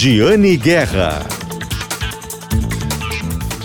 Giane Guerra.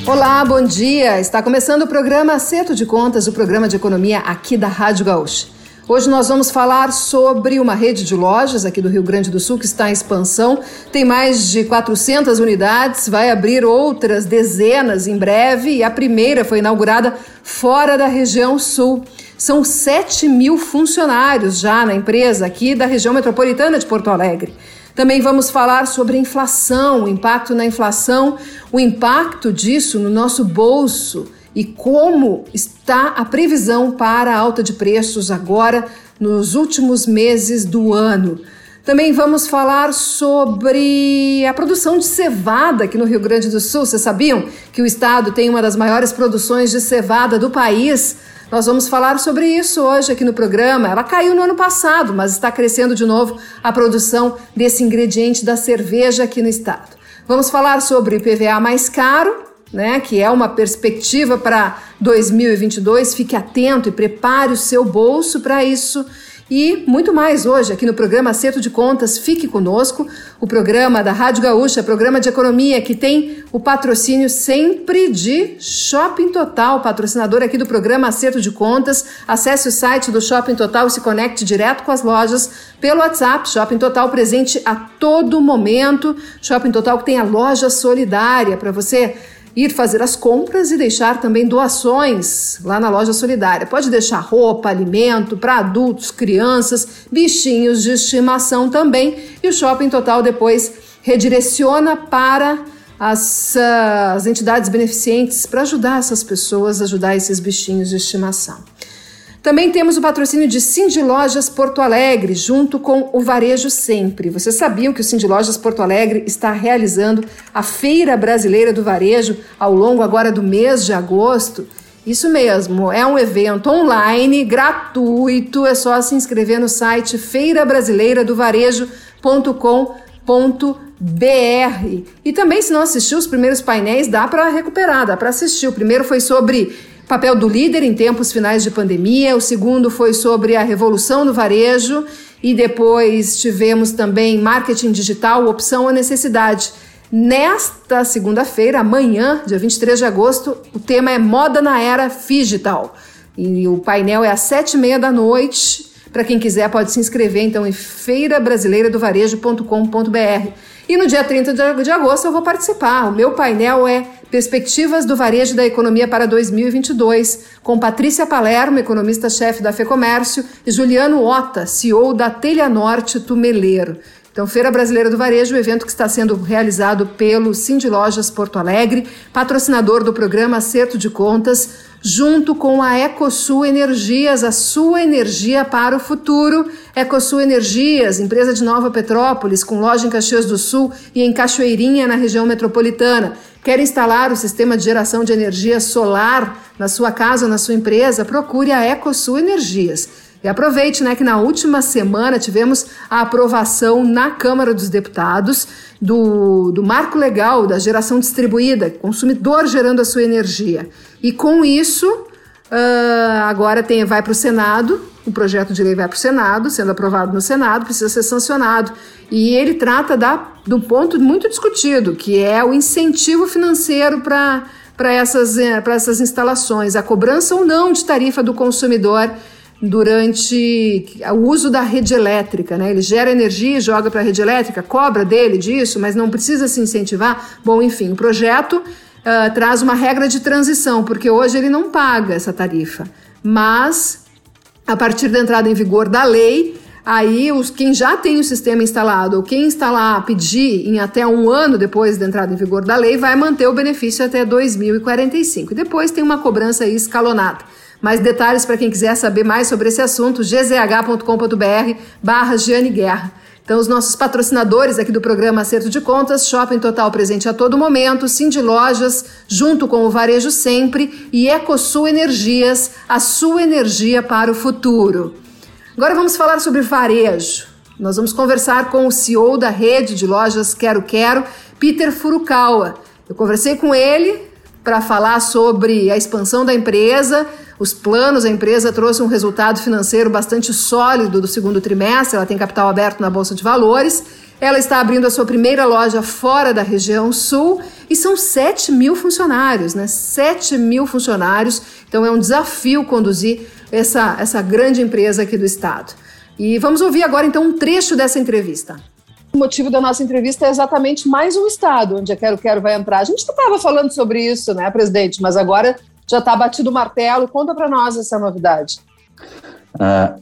Olá, bom dia. Está começando o programa Acerto de Contas, o programa de economia aqui da Rádio Gaúcha. Hoje nós vamos falar sobre uma rede de lojas aqui do Rio Grande do Sul que está em expansão. Tem mais de 400 unidades, vai abrir outras dezenas em breve e a primeira foi inaugurada fora da região sul. São 7 mil funcionários já na empresa aqui da região metropolitana de Porto Alegre. Também vamos falar sobre inflação, o impacto na inflação, o impacto disso no nosso bolso e como está a previsão para a alta de preços agora nos últimos meses do ano. Também vamos falar sobre a produção de cevada aqui no Rio Grande do Sul. Vocês sabiam que o estado tem uma das maiores produções de cevada do país? Nós vamos falar sobre isso hoje aqui no programa. Ela caiu no ano passado, mas está crescendo de novo a produção desse ingrediente da cerveja aqui no estado. Vamos falar sobre PVA mais caro, né, que é uma perspectiva para 2022. Fique atento e prepare o seu bolso para isso. E muito mais hoje aqui no programa Acerto de Contas. Fique conosco, o programa da Rádio Gaúcha, programa de economia que tem o patrocínio sempre de Shopping Total, patrocinador aqui do programa Acerto de Contas. Acesse o site do Shopping Total e se conecte direto com as lojas pelo WhatsApp. Shopping Total presente a todo momento. Shopping Total que tem a loja solidária para você ir fazer as compras e deixar também doações lá na loja solidária. Pode deixar roupa, alimento para adultos, crianças, bichinhos de estimação também. E o Shopping Total depois redireciona para as, uh, as entidades beneficentes para ajudar essas pessoas, ajudar esses bichinhos de estimação. Também temos o patrocínio de Cindy Lojas Porto Alegre, junto com o Varejo Sempre. Vocês sabiam que o Cindy Lojas Porto Alegre está realizando a Feira Brasileira do Varejo ao longo agora do mês de agosto? Isso mesmo, é um evento online, gratuito, é só se inscrever no site feirabrasileiradovarejo.com.br. E também, se não assistiu os primeiros painéis, dá para recuperar, dá para assistir. O primeiro foi sobre papel do líder em tempos finais de pandemia, o segundo foi sobre a revolução do varejo e depois tivemos também marketing digital, opção ou necessidade. Nesta segunda-feira, amanhã, dia 23 de agosto, o tema é moda na era digital. E o painel é às sete e meia da noite. Para quem quiser, pode se inscrever então em feirabrasileiradovarejo.com.br. E no dia 30 de agosto eu vou participar. O meu painel é Perspectivas do Varejo da Economia para 2022, com Patrícia Palermo, economista-chefe da FEComércio, e Juliano Ota, CEO da Telha Norte Tumeleiro. Então, Feira Brasileira do Varejo, o evento que está sendo realizado pelo Cindy Lojas Porto Alegre, patrocinador do programa Acerto de Contas, junto com a Ecosul Energias, a sua energia para o futuro. Ecosul Energias, empresa de Nova Petrópolis, com loja em Caxias do Sul e em Cachoeirinha, na região metropolitana. Quer instalar o sistema de geração de energia solar na sua casa ou na sua empresa? Procure a Ecosul Energias. E aproveite, né, que na última semana tivemos a aprovação na Câmara dos Deputados do, do marco legal da geração distribuída, consumidor gerando a sua energia. E com isso, uh, agora tem, vai para o Senado, o projeto de lei vai para o Senado, sendo aprovado no Senado, precisa ser sancionado. E ele trata da, um ponto muito discutido, que é o incentivo financeiro para para essas, eh, essas instalações, a cobrança ou não de tarifa do consumidor durante o uso da rede elétrica, né? Ele gera energia, joga para a rede elétrica, cobra dele disso, mas não precisa se incentivar. Bom, enfim, o projeto uh, traz uma regra de transição, porque hoje ele não paga essa tarifa, mas a partir da entrada em vigor da lei, aí os, quem já tem o sistema instalado ou quem instalar, pedir em até um ano depois da entrada em vigor da lei, vai manter o benefício até 2045. E depois tem uma cobrança escalonada. Mais detalhes para quem quiser saber mais sobre esse assunto, gzh.com.br barra Giane Guerra. Então, os nossos patrocinadores aqui do programa Acerto de Contas, Shopping Total presente a todo momento, Cindy Lojas, junto com o Varejo Sempre e Ecosul Energias, a sua energia para o futuro. Agora vamos falar sobre varejo. Nós vamos conversar com o CEO da rede de lojas Quero Quero, Peter Furukawa. Eu conversei com ele para falar sobre a expansão da empresa, os planos. A empresa trouxe um resultado financeiro bastante sólido do segundo trimestre, ela tem capital aberto na Bolsa de Valores. Ela está abrindo a sua primeira loja fora da região sul e são 7 mil funcionários, né? 7 mil funcionários. Então é um desafio conduzir essa, essa grande empresa aqui do estado. E vamos ouvir agora então um trecho dessa entrevista. O motivo da nossa entrevista é exatamente mais um estado onde a Quero Quero vai entrar. A gente estava falando sobre isso, né, presidente? Mas agora já está batido o martelo. Conta para nós essa novidade. É,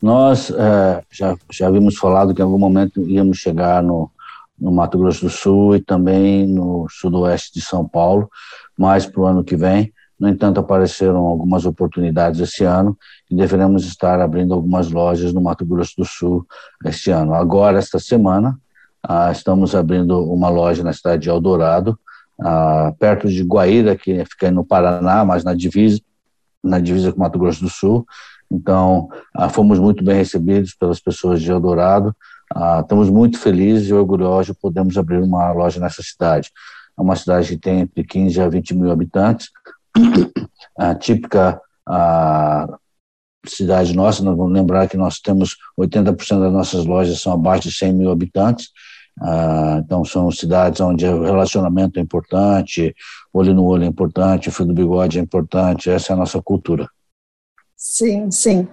nós é, já, já havíamos falado que em algum momento íamos chegar no, no Mato Grosso do Sul e também no sudoeste de São Paulo, mais para o ano que vem. No entanto, apareceram algumas oportunidades esse ano e deveremos estar abrindo algumas lojas no Mato Grosso do Sul este ano. Agora, esta semana, ah, estamos abrindo uma loja na cidade de Eldorado, ah, perto de Guaíra, que fica no Paraná, mas na divisa, na divisa com Mato Grosso do Sul. Então, ah, fomos muito bem recebidos pelas pessoas de Eldorado. estamos muito felizes e orgulhosos de podermos abrir uma loja nessa cidade. É uma cidade que tem entre 15 a 20 mil habitantes, a típica a cidade nossa, nós vamos lembrar que nós temos 80% das nossas lojas são abaixo de 100 mil habitantes, ah, então são cidades onde o relacionamento é importante, olho no olho é importante, o fio do bigode é importante, essa é a nossa cultura. Sim, sim.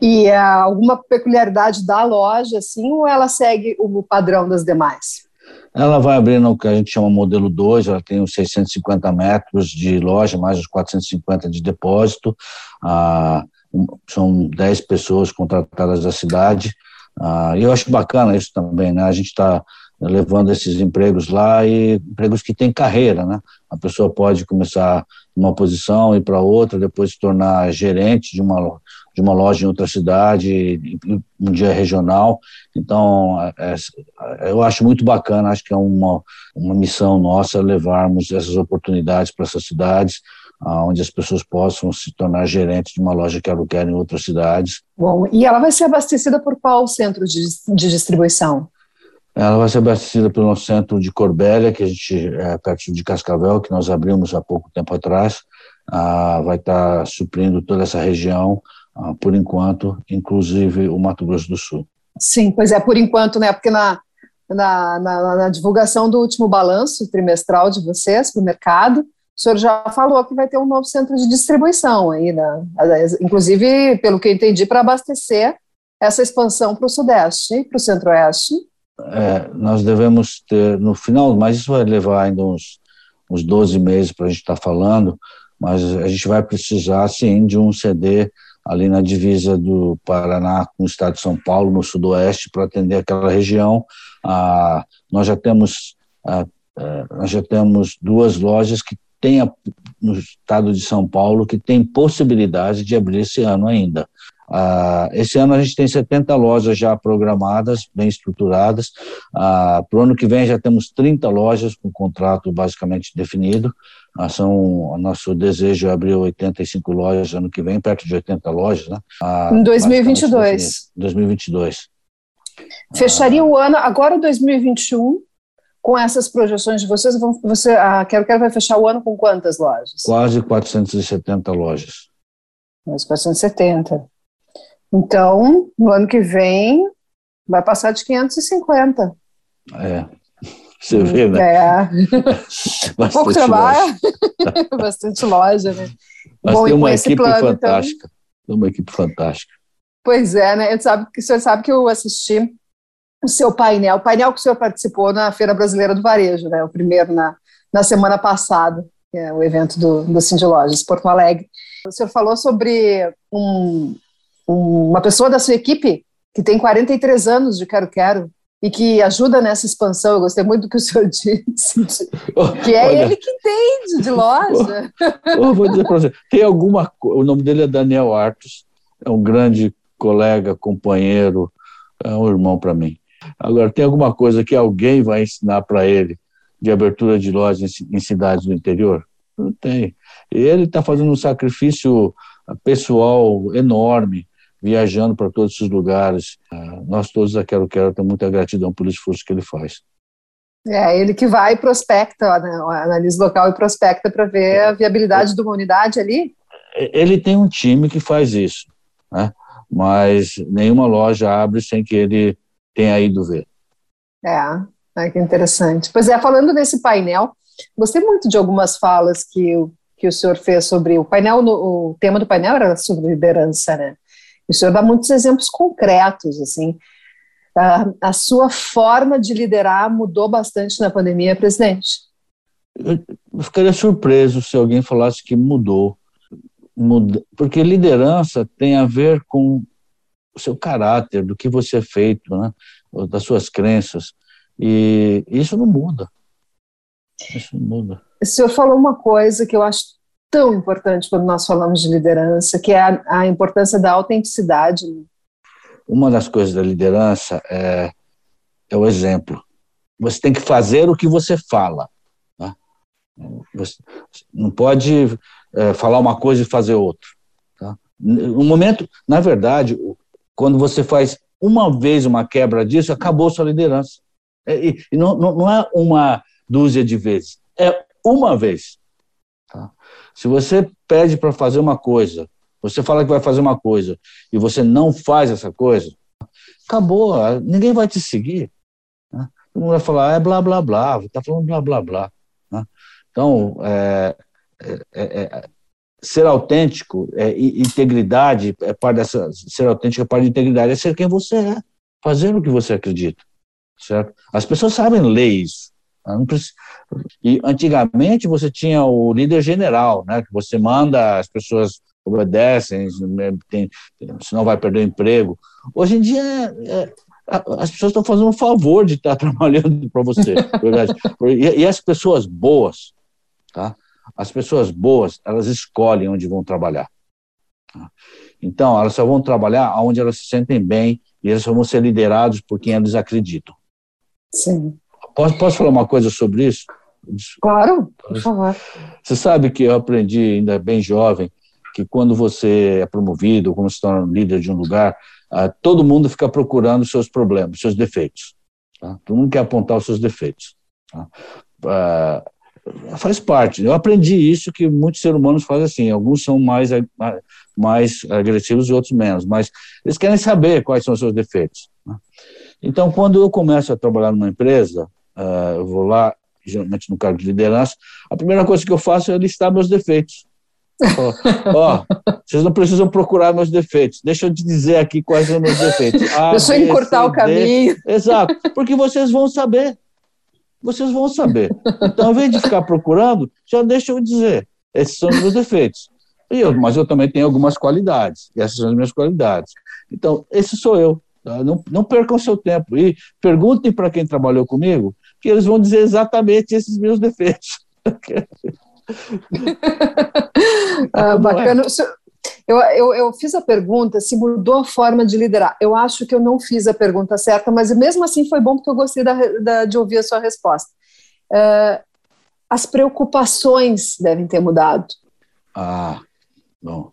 E uh, alguma peculiaridade da loja, assim, ou ela segue o padrão das demais? Ela vai abrir no que a gente chama modelo 2, ela tem uns 650 metros de loja, mais os 450 de depósito. Ah, são 10 pessoas contratadas da cidade. Ah, eu acho bacana isso também, né? A gente está levando esses empregos lá e empregos que têm carreira, né? A pessoa pode começar numa posição e para outra, depois se tornar gerente de uma de uma loja em outra cidade, um dia regional. Então, é, é, eu acho muito bacana, acho que é uma, uma missão nossa levarmos essas oportunidades para essas cidades, onde as pessoas possam se tornar gerentes de uma loja que quero em outras cidades. Bom, e ela vai ser abastecida por qual centro de, de distribuição? Ela vai ser abastecida pelo nosso centro de Corbélia, que a gente é perto de Cascavel, que nós abrimos há pouco tempo atrás. Ah, vai estar suprindo toda essa região ah, por enquanto, inclusive o Mato Grosso do Sul. Sim, pois é, por enquanto, né? Porque na, na, na, na divulgação do último balanço trimestral de vocês para o mercado, o senhor já falou que vai ter um novo centro de distribuição aí, né? inclusive, pelo que eu entendi, para abastecer essa expansão para o Sudeste para o Centro-Oeste. É, nós devemos ter, no final, mas isso vai levar ainda uns, uns 12 meses para a gente estar tá falando, mas a gente vai precisar, sim, de um CD ali na divisa do Paraná com o estado de São Paulo, no sudoeste, para atender aquela região. Ah, nós já temos ah, ah, nós já temos duas lojas que têm no estado de São Paulo que tem possibilidade de abrir esse ano ainda. Ah, esse ano a gente tem 70 lojas já programadas, bem estruturadas. Ah, Para o ano que vem já temos 30 lojas com contrato basicamente definido. Ah, são, o nosso desejo é abrir 85 lojas ano que vem, perto de 80 lojas. Né? Ah, em 2022. 2022. Fecharia o ano, agora 2021, com essas projeções de vocês, você, a Quero Quero vai fechar o ano com quantas lojas? Quase 470 lojas. Mais 470. Então, no ano que vem, vai passar de 550. É, você vê, né? É. Pouco trabalho, bastante loja, né? Mas Bom, tem uma equipe plano, então. fantástica. Então... Tem uma equipe fantástica. Pois é, né? Eu sabe, o senhor sabe que eu assisti o seu painel, o painel que o senhor participou na Feira Brasileira do Varejo, né? O primeiro na, na semana passada, que é o evento do, do Cindy Lojas, Porto Alegre. O senhor falou sobre um, uma pessoa da sua equipe que tem 43 anos de Quero Quero e que ajuda nessa expansão. Eu gostei muito do que o senhor disse, que é Olha, ele que entende de loja. Eu vou dizer para você, tem alguma o nome dele é Daniel Artos, é um grande colega, companheiro, é um irmão para mim. Agora, tem alguma coisa que alguém vai ensinar para ele de abertura de lojas em cidades do interior? Não tem. Ele está fazendo um sacrifício pessoal enorme viajando para todos esses lugares. Ah, nós todos da Quero Quero temos muita gratidão pelo esforço que ele faz. É, ele que vai e prospecta, né, analisa local e prospecta para ver a viabilidade de uma unidade ali? ele tem um time que faz isso, né? mas nenhuma loja abre sem que ele tenha ido ver. É, é que interessante. Pois é, falando nesse painel, gostei muito de algumas falas que, que o senhor fez sobre o painel, no, o tema do painel era sobre liderança, né? O senhor dá muitos exemplos concretos, assim. A, a sua forma de liderar mudou bastante na pandemia, presidente? Eu ficaria surpreso se alguém falasse que mudou. Muda, porque liderança tem a ver com o seu caráter, do que você é feito, né? das suas crenças. E isso não muda. Isso não muda. O senhor falou uma coisa que eu acho tão importante quando nós falamos de liderança, que é a, a importância da autenticidade. Uma das coisas da liderança é, é o exemplo. Você tem que fazer o que você fala. Tá? Você não pode é, falar uma coisa e fazer outra. Tá? No momento, na verdade, quando você faz uma vez uma quebra disso, acabou sua liderança. É, e, e não, não, é uma dúzia de vezes, é uma vez. Tá? Se você pede para fazer uma coisa, você fala que vai fazer uma coisa e você não faz essa coisa, acabou, ninguém vai te seguir. Né? Todo mundo vai falar, é blá blá blá, está falando blá blá blá. Né? Então, é, é, é, é ser autêntico, é, integridade, é parte dessa, ser autêntico é parte de integridade, é ser quem você é, fazer o que você acredita, certo? As pessoas sabem ler isso. Né? E antigamente você tinha o líder general, né, que você manda, as pessoas obedecem, tem, senão vai perder o emprego. Hoje em dia, é, as pessoas estão fazendo um favor de estar trabalhando para você, verdade? E, e as pessoas boas, tá? As pessoas boas, elas escolhem onde vão trabalhar. Então, elas só vão trabalhar onde elas se sentem bem e elas só vão ser liderados por quem eles acreditam. Sim. Posso, posso falar uma coisa sobre isso? Claro, por favor. Você sabe que eu aprendi ainda bem jovem que quando você é promovido, quando se torna líder de um lugar, uh, todo mundo fica procurando seus problemas, seus defeitos. Tá? Todo mundo quer apontar os seus defeitos. Tá? Faz parte. Eu aprendi isso que muitos seres humanos fazem assim. Alguns são mais mais agressivos e outros menos, mas eles querem saber quais são os seus defeitos. Né? Então, quando eu começo a trabalhar numa empresa, uh, eu vou lá, geralmente no cargo de liderança, a primeira coisa que eu faço é listar meus defeitos. Ó, oh, vocês não precisam procurar meus defeitos. Deixa eu te dizer aqui quais são meus defeitos. A, Deixa eu encurtar o caminho. Exato, porque vocês vão saber vocês vão saber. Então, ao invés de ficar procurando, já deixa eu dizer, esses são os meus defeitos. E eu, mas eu também tenho algumas qualidades, e essas são as minhas qualidades. Então, esse sou eu. Tá? Não, não percam seu tempo. E perguntem para quem trabalhou comigo, que eles vão dizer exatamente esses meus defeitos. ah, bacana. Eu, eu, eu, fiz a pergunta se mudou a forma de liderar. Eu acho que eu não fiz a pergunta certa, mas mesmo assim foi bom porque eu gostei da, da, de ouvir a sua resposta. Uh, as preocupações devem ter mudado. Ah, bom.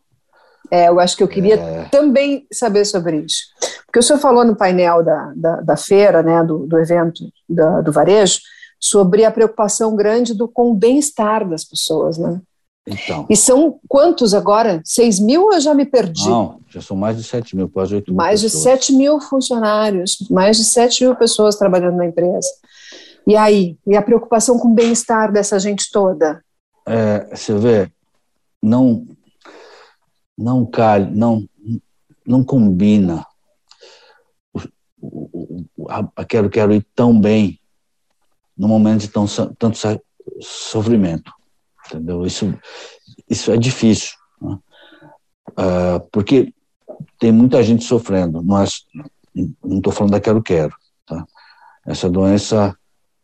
É, eu acho que eu queria é... também saber sobre isso. Porque o senhor falou no painel da, da, da feira, né, do, do evento da, do varejo, sobre a preocupação grande do, com o bem-estar das pessoas, né? Então. E são quantos agora? 6 mil eu já me perdi? Não, já são mais de 7 mil, quase 8 mil. Mais pessoas. de 7 mil funcionários, mais de 7 mil pessoas trabalhando na empresa. E aí? E a preocupação com o bem-estar dessa gente toda? É, você vê, não, não calha, não, não combina. O, o, a, quero, quero ir tão bem no momento de tão, tanto sofrimento entendeu? Isso, isso é difícil, né? uh, porque tem muita gente sofrendo, mas não estou falando da quero-quero, tá? Essa doença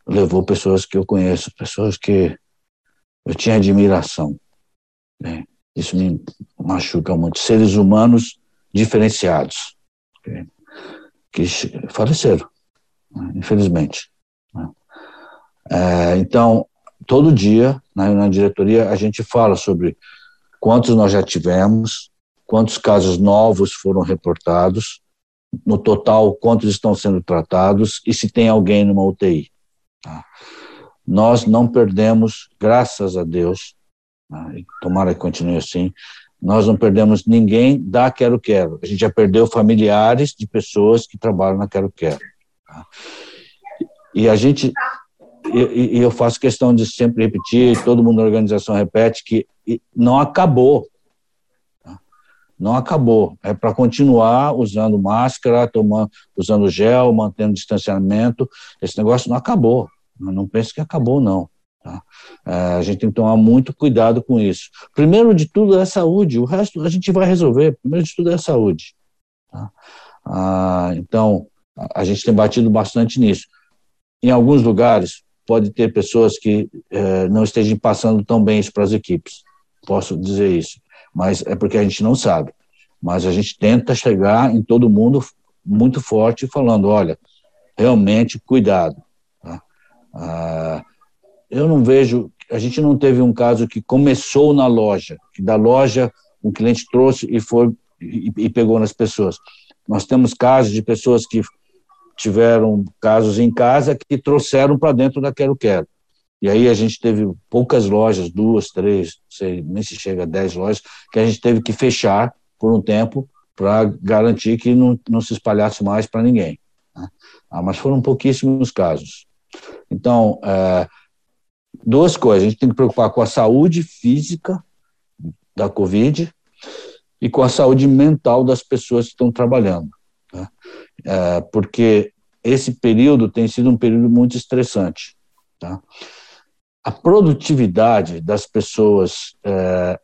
levou pessoas que eu conheço, pessoas que eu tinha admiração, né? Isso me machuca muito. Seres humanos diferenciados, que faleceram, né? infelizmente. Né? É, então, todo dia, na, na diretoria, a gente fala sobre quantos nós já tivemos, quantos casos novos foram reportados, no total, quantos estão sendo tratados e se tem alguém numa UTI. Tá? Nós não perdemos, graças a Deus, tá? tomara que continue assim, nós não perdemos ninguém da Quero Quero. A gente já perdeu familiares de pessoas que trabalham na Quero Quero. Tá? E a gente, e, eu faço questão de sempre repetir, todo mundo na organização repete, que não acabou. Não acabou. É para continuar usando máscara, tomando, usando gel, mantendo distanciamento. Esse negócio não acabou. Não pense que acabou, não. Tá? É, a gente tem que tomar muito cuidado com isso. Primeiro de tudo é a saúde, o resto a gente vai resolver. Primeiro de tudo é a saúde. Tá? Ah, então, a gente tem batido bastante nisso. Em alguns lugares, pode ter pessoas que é, não estejam passando tão bem isso para as equipes. Posso dizer isso. Mas é porque a gente não sabe. Mas a gente tenta chegar em todo mundo muito forte, falando: olha, realmente cuidado. Tá? Ah, eu não vejo, a gente não teve um caso que começou na loja, que da loja um cliente trouxe e foi e, e pegou nas pessoas. Nós temos casos de pessoas que tiveram casos em casa que trouxeram para dentro da Quero Quero. E aí a gente teve poucas lojas, duas, três, sei, nem se chega a dez lojas, que a gente teve que fechar por um tempo para garantir que não, não se espalhasse mais para ninguém. Né? Ah, mas foram pouquíssimos casos. Então, é, duas coisas. A gente tem que preocupar com a saúde física da Covid e com a saúde mental das pessoas que estão trabalhando. Tá? É, porque esse período tem sido um período muito estressante. Tá? A produtividade das pessoas é,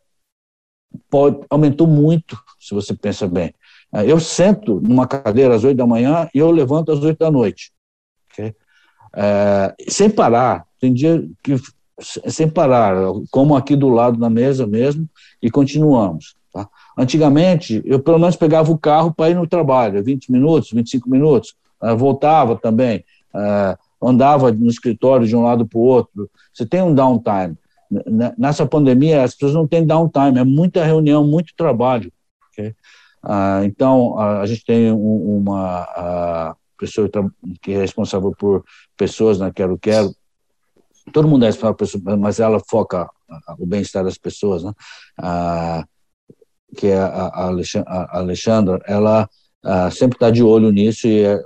pode, aumentou muito, se você pensa bem. É, eu sento numa cadeira às oito da manhã e eu levanto às oito da noite. Okay? É, sem parar. Tem dia que sem parar, como aqui do lado da mesa mesmo, e continuamos. Tá? Antigamente, eu pelo menos pegava o carro para ir no trabalho, 20 minutos, 25 minutos, uh, voltava também, uh, andava no escritório de um lado para o outro. Você tem um downtime. Nessa pandemia, as pessoas não têm downtime, é muita reunião, muito trabalho. Okay? Uh, então, a gente tem um, uma pessoa que é responsável por pessoas na Quero Quero, todo mundo é responsável por pessoas, mas ela foca o bem-estar das pessoas, né? Ah, que é a, a Alexandra, ela ah, sempre está de olho nisso e é,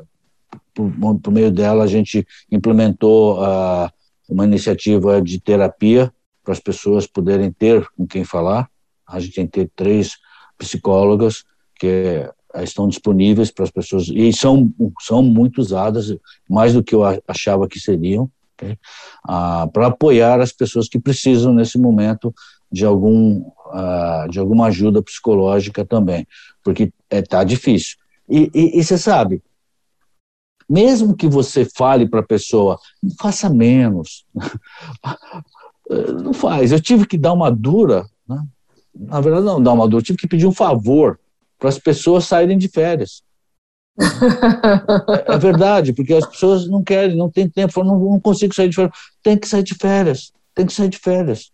por, por, meio dela a gente implementou ah, uma iniciativa de terapia para as pessoas poderem ter com quem falar. A gente tem que ter três psicólogas que eh, estão disponíveis para as pessoas e são são muito usadas mais do que eu achava que seriam okay? ah, para apoiar as pessoas que precisam nesse momento de algum ah, de alguma ajuda psicológica também porque está é, difícil e, e, e você sabe mesmo que você fale para a pessoa faça menos não faz eu tive que dar uma dura né? na verdade não dar uma dura eu tive que pedir um favor para as pessoas saírem de férias. é, é, verdade, porque as pessoas não querem, não tem tempo, não, não consigo sair de férias. Tem que sair de férias, tem que sair de férias.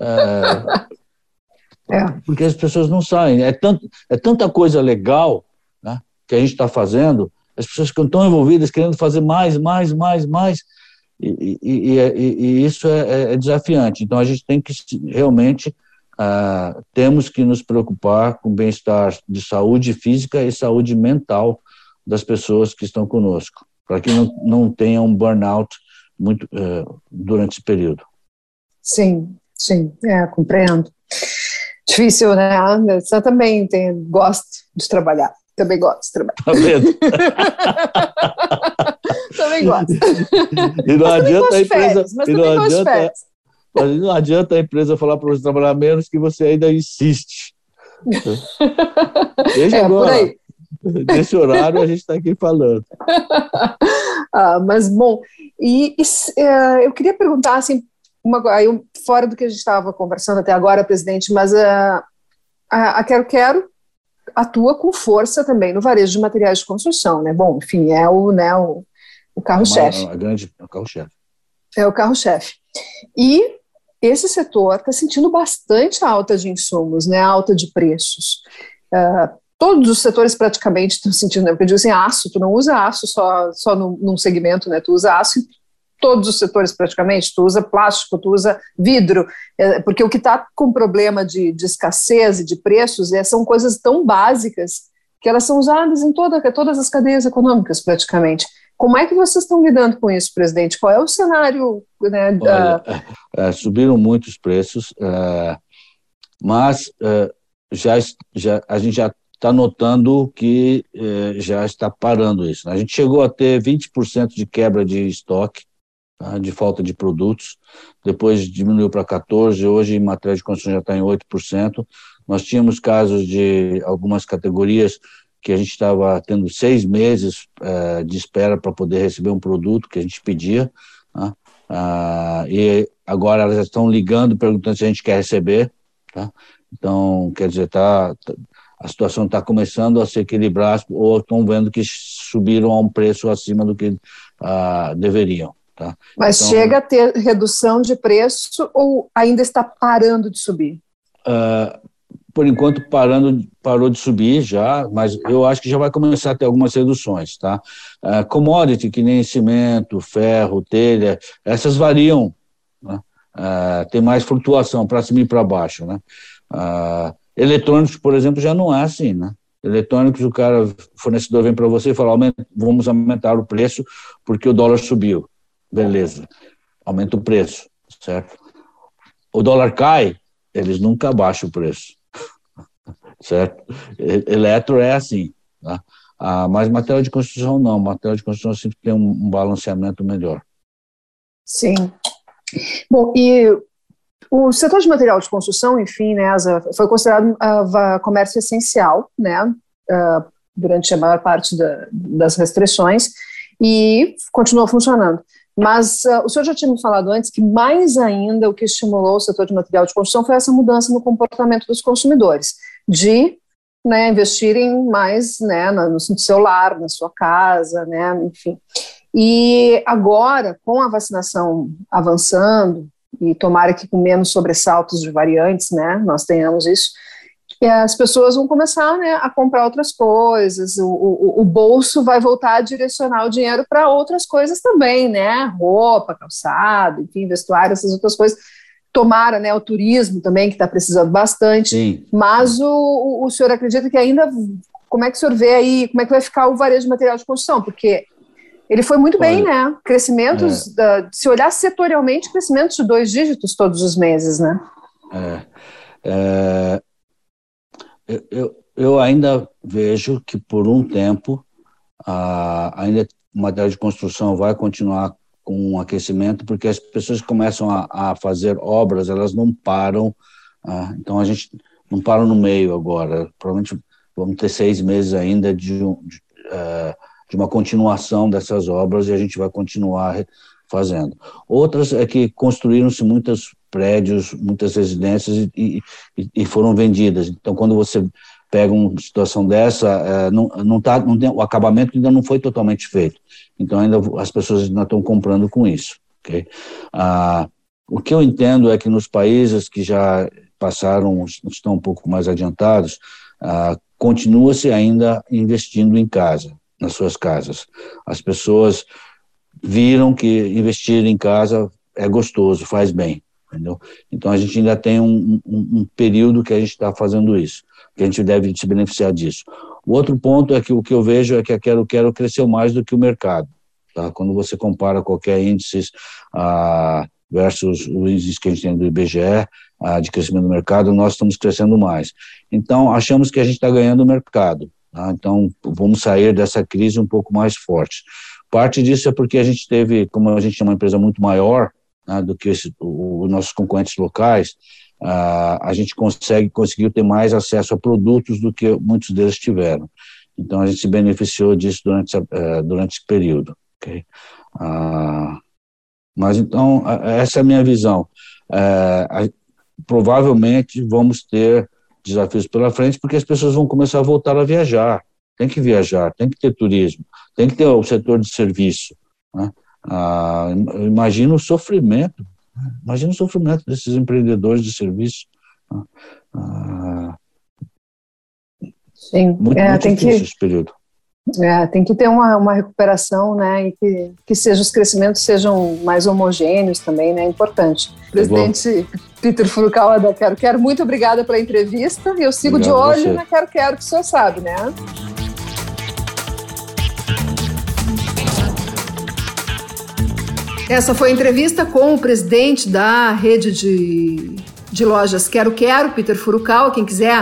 É, é. Porque as pessoas não saem. É, tanto, é tanta coisa legal né, que a gente está fazendo, as pessoas ficam tão envolvidas, querendo fazer mais, mais, mais, mais, e, e, e, e isso é, é, desafiante. Então a gente tem que realmente ah, temos que nos preocupar com o bem-estar de saúde física e saúde mental das pessoas que estão conosco, para que não, não tenha um burnout muito uh, durante esse período. Sim, sim, é, compreendo. Difícil, né? Eu também tem, gosto de trabalhar. Também gosto de trabalhar. Tá vendo? também gosto. E não adianta a empresa. Férias, mas e não adianta, mas não adianta a empresa falar para você trabalhar menos que você ainda insiste. Desde é, agora, desse horário, a gente está aqui falando. ah, mas, bom, e, e uh, eu queria perguntar, assim, uma, aí, fora do que a gente estava conversando até agora, presidente, mas uh, a, a Quero Quero atua com força também no varejo de materiais de construção, né? Bom, enfim, é o, né, o, o carro-chefe. É, é grande, é o carro-chefe. É o carro-chefe. E esse setor está sentindo bastante alta de insumos, né, alta de preços. Uh, todos os setores praticamente estão sentindo, né, porque eu digo assim, aço, tu não usa aço só, só num, num segmento, né, tu usa aço em todos os setores praticamente, tu usa plástico, tu usa vidro, é, porque o que está com problema de, de, escassez e de preços é, são coisas tão básicas que elas são usadas em toda, todas as cadeias econômicas praticamente. Como é que vocês estão lidando com isso, presidente? Qual é o cenário? Né, da... Olha, é, subiram muitos preços, é, mas já, já, a gente já está notando que já está parando isso. Né? A gente chegou a ter 20% de quebra de estoque, tá? de falta de produtos, depois diminuiu para 14%, hoje em matéria de construção já está em 8%. Nós tínhamos casos de algumas categorias que a gente estava tendo seis meses é, de espera para poder receber um produto que a gente pedia, né? ah, e agora elas estão ligando, perguntando se a gente quer receber, tá? Então, quer dizer, tá, tá a situação está começando a se equilibrar ou estão vendo que subiram a um preço acima do que ah, deveriam. Tá? Mas então, chega a ter redução de preço ou ainda está parando de subir? Uh, por enquanto parando, parou de subir já, mas eu acho que já vai começar a ter algumas reduções, tá? Uh, commodity, que nem cimento, ferro, telha, essas variam, né? uh, tem mais flutuação para cima e para baixo, né? Uh, eletrônicos, por exemplo, já não é assim, né? Eletrônicos, o cara, o fornecedor vem para você e fala, vamos aumentar o preço porque o dólar subiu. Beleza, aumenta o preço, certo? O dólar cai, eles nunca baixam o preço certo? Eletro é assim, tá? Ah, mas material de construção não, material de construção sempre tem um, balanceamento melhor. Sim. Bom, e o setor de material de construção, enfim, né, foi considerado uh, comércio essencial, né, uh, durante a maior parte da, das restrições, e continuou funcionando. Mas uh, o senhor já tinha me falado antes que mais ainda o que estimulou o setor de material de construção foi essa mudança no comportamento dos consumidores de né, investirem mais né, no seu lar, na sua casa, né, enfim. E agora, com a vacinação avançando, e tomara que com menos sobressaltos de variantes, né, nós tenhamos isso, as pessoas vão começar né, a comprar outras coisas, o, o, o bolso vai voltar a direcionar o dinheiro para outras coisas também, né, roupa, calçado, enfim, vestuário, essas outras coisas, Tomara, né, o turismo também, que está precisando bastante. Sim. Mas o, o senhor acredita que ainda. Como é que o senhor vê aí? Como é que vai ficar o varejo de material de construção? Porque ele foi muito Olha, bem, né? Crescimentos, é. da, se olhar setorialmente, crescimentos de dois dígitos todos os meses, né? É, é, eu, eu ainda vejo que por um tempo a, ainda o material de construção vai continuar com aquecimento, porque as pessoas começam a, a fazer obras, elas não param, ah, então a gente não para no meio agora, provavelmente vamos ter seis meses ainda de, de, uh, de uma continuação dessas obras e a gente vai continuar fazendo. Outras é que construíram-se muitos prédios, muitas residências e, e, e, foram vendidas. Então, quando você pega uma situação dessa, é, não, não tá, não tem, o acabamento ainda não foi totalmente feito. Então, ainda as pessoas ainda estão comprando com isso. Okay? Ah, o que eu entendo é que nos países que já passaram, estão um pouco mais adiantados, ah, continua-se ainda investindo em casa, nas suas casas. As pessoas viram que investir em casa é gostoso, faz bem. Entendeu? Então a gente ainda tem um, um, um período que a gente está fazendo isso que a gente deve se beneficiar disso. O outro ponto é que o que eu vejo é que a Quero Quero cresceu mais do que o mercado. Tá? Quando você compara qualquer índice ah, versus o índice que a gente tem do IBGE, ah, de crescimento do mercado, nós estamos crescendo mais. Então, achamos que a gente está ganhando o mercado. Tá? Então, vamos sair dessa crise um pouco mais forte. Parte disso é porque a gente teve, como a gente é uma empresa muito maior né, do que os nossos concorrentes locais, a gente consegue conseguiu ter mais acesso a produtos do que muitos deles tiveram. Então a gente se beneficiou disso durante uh, durante esse período. Okay? Mas então essa é a minha visão. Uh, provavelmente vamos ter desafios pela frente porque as pessoas vão começar a voltar a viajar. Tem que viajar, tem que ter turismo, tem que ter o setor de serviço. Né? Ah, imagina o sofrimento Imagina o sofrimento desses empreendedores de serviço. Ah, Sim, muito, é, muito tem que, esse período. É, tem que ter uma, uma recuperação, né, e que, que seja, os crescimentos sejam mais homogêneos também, né, é importante. Presidente Peter Furukawa da Quero Quero, muito obrigada pela entrevista, eu sigo Obrigado de olho na Quero Quero, que o senhor sabe, né? Essa foi a entrevista com o presidente da rede de, de lojas Quero Quero, Peter Furukawa, quem quiser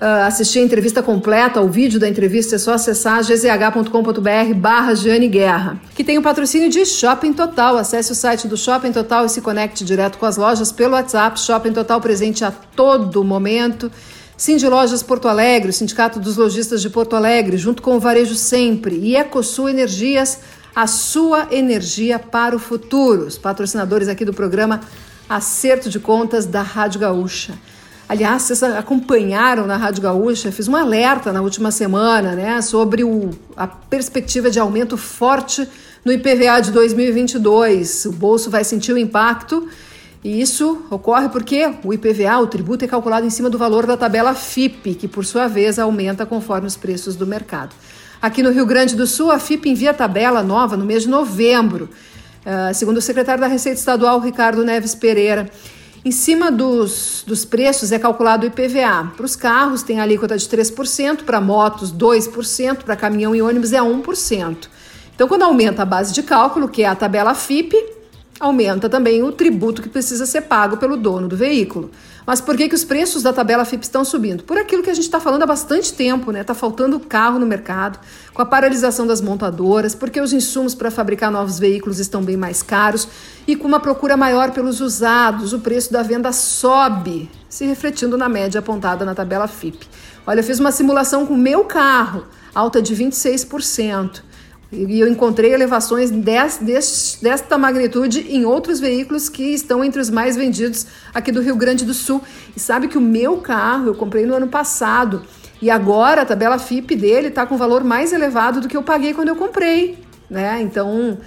uh, assistir a entrevista completa, o vídeo da entrevista, é só acessar gzh.com.br barra Jane Guerra, que tem o patrocínio de Shopping Total. Acesse o site do Shopping Total e se conecte direto com as lojas pelo WhatsApp. Shopping Total presente a todo momento. Cindy Lojas Porto Alegre, o Sindicato dos Lojistas de Porto Alegre, junto com o Varejo Sempre e Ecosul Energias, a sua energia para o futuro. Os patrocinadores aqui do programa Acerto de Contas da Rádio Gaúcha. Aliás, vocês acompanharam na Rádio Gaúcha, fiz um alerta na última semana né, sobre o, a perspectiva de aumento forte no IPVA de 2022. O bolso vai sentir o impacto e isso ocorre porque o IPVA, o tributo, é calculado em cima do valor da tabela FIP, que por sua vez aumenta conforme os preços do mercado. Aqui no Rio Grande do Sul, a FIP envia tabela nova no mês de novembro, uh, segundo o secretário da Receita Estadual, Ricardo Neves Pereira. Em cima dos, dos preços é calculado o IPVA. Para os carros tem a alíquota de 3%, para motos 2%, para caminhão e ônibus é 1%. Então, quando aumenta a base de cálculo, que é a tabela FIP, aumenta também o tributo que precisa ser pago pelo dono do veículo. Mas por que, que os preços da tabela FIP estão subindo? Por aquilo que a gente está falando há bastante tempo, né? Está faltando carro no mercado, com a paralisação das montadoras, porque os insumos para fabricar novos veículos estão bem mais caros e com uma procura maior pelos usados, o preço da venda sobe, se refletindo na média apontada na tabela FIP. Olha, eu fiz uma simulação com o meu carro, alta de 26%. E eu encontrei elevações desta magnitude em outros veículos que estão entre os mais vendidos aqui do Rio Grande do Sul. E sabe que o meu carro eu comprei no ano passado e agora a tabela FIP dele está com valor mais elevado do que eu paguei quando eu comprei. Né? Então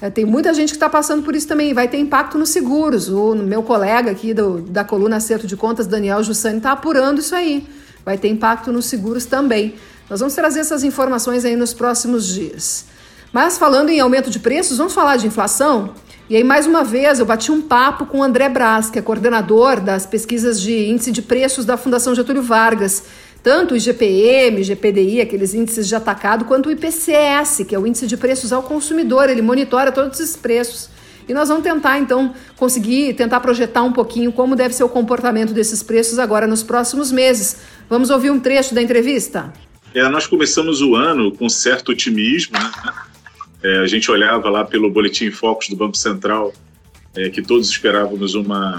é, tem muita gente que está passando por isso também. Vai ter impacto nos seguros. O meu colega aqui do, da coluna Acerto de Contas, Daniel Jussani, está apurando isso aí. Vai ter impacto nos seguros também. Nós vamos trazer essas informações aí nos próximos dias. Mas falando em aumento de preços, vamos falar de inflação? E aí, mais uma vez, eu bati um papo com o André Braz, que é coordenador das pesquisas de índice de preços da Fundação Getúlio Vargas. Tanto o IGPM, GPDI, aqueles índices de atacado, quanto o IPCS, que é o índice de preços ao consumidor. Ele monitora todos esses preços. E nós vamos tentar, então, conseguir tentar projetar um pouquinho como deve ser o comportamento desses preços agora nos próximos meses. Vamos ouvir um trecho da entrevista? É, nós começamos o ano com certo otimismo, né? É, a gente olhava lá pelo boletim Focus do Banco Central é, que todos esperávamos uma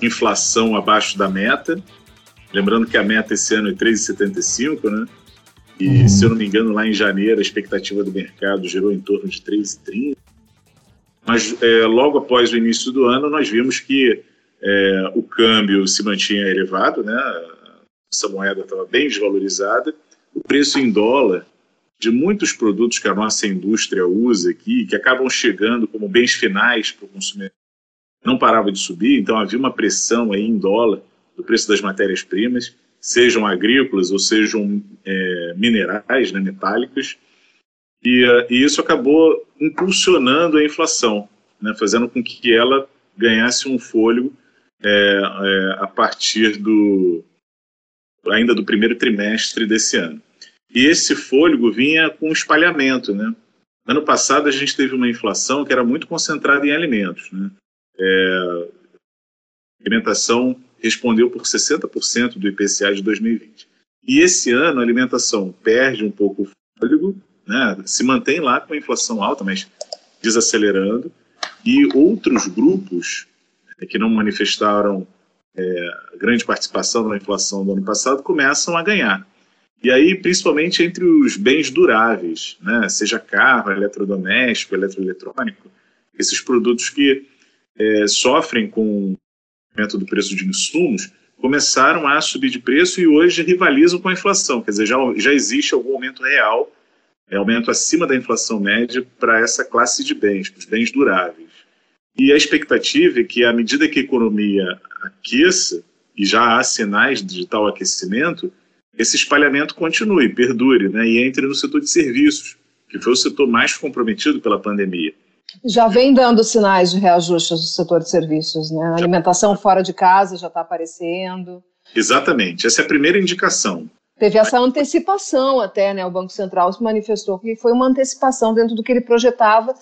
inflação abaixo da meta. Lembrando que a meta esse ano é 3,75, né? E, uhum. se eu não me engano, lá em janeiro, a expectativa do mercado gerou em torno de 3,30. Mas é, logo após o início do ano, nós vimos que é, o câmbio se mantinha elevado, né? essa moeda estava bem desvalorizada, o preço em dólar de muitos produtos que a nossa indústria usa aqui, que acabam chegando como bens finais para o consumidor, não parava de subir, então havia uma pressão aí em dólar do preço das matérias-primas, sejam agrícolas ou sejam é, minerais, né, metálicas, e, uh, e, isso acabou impulsionando a inflação, né, fazendo com que ela ganhasse um fôlego é, é, a partir do ainda do primeiro trimestre desse ano. E esse fôlego vinha com espalhamento, né? Ano passado a gente teve uma inflação que era muito concentrada em alimentos, né? É, a alimentação respondeu por 60% do IPCA de 2020. E esse ano a alimentação perde um pouco o fôlego, né? Se mantém lá com a inflação alta, mas desacelerando. E outros grupos é, que não manifestaram é, grande participação na inflação do ano passado começam a ganhar. E aí, principalmente entre os bens duráveis, né? seja carro, eletrodoméstico, eletroeletrônico, esses produtos que é, sofrem com o aumento do preço de insumos, começaram a subir de preço e hoje rivalizam com a inflação. Quer dizer, já, já existe algum aumento real, é, aumento acima da inflação média para essa classe de bens, os bens duráveis. E a expectativa é que, à medida que a economia aqueça, e já há sinais de tal aquecimento, esse espalhamento continue, perdure, né, e entre no setor de serviços, que foi o setor mais comprometido pela pandemia. Já vem dando sinais de reajustes do setor de serviços, né? A alimentação fora de casa já está aparecendo. Exatamente, essa é a primeira indicação. Teve essa antecipação até, né? O Banco Central se manifestou que foi uma antecipação dentro do que ele projetava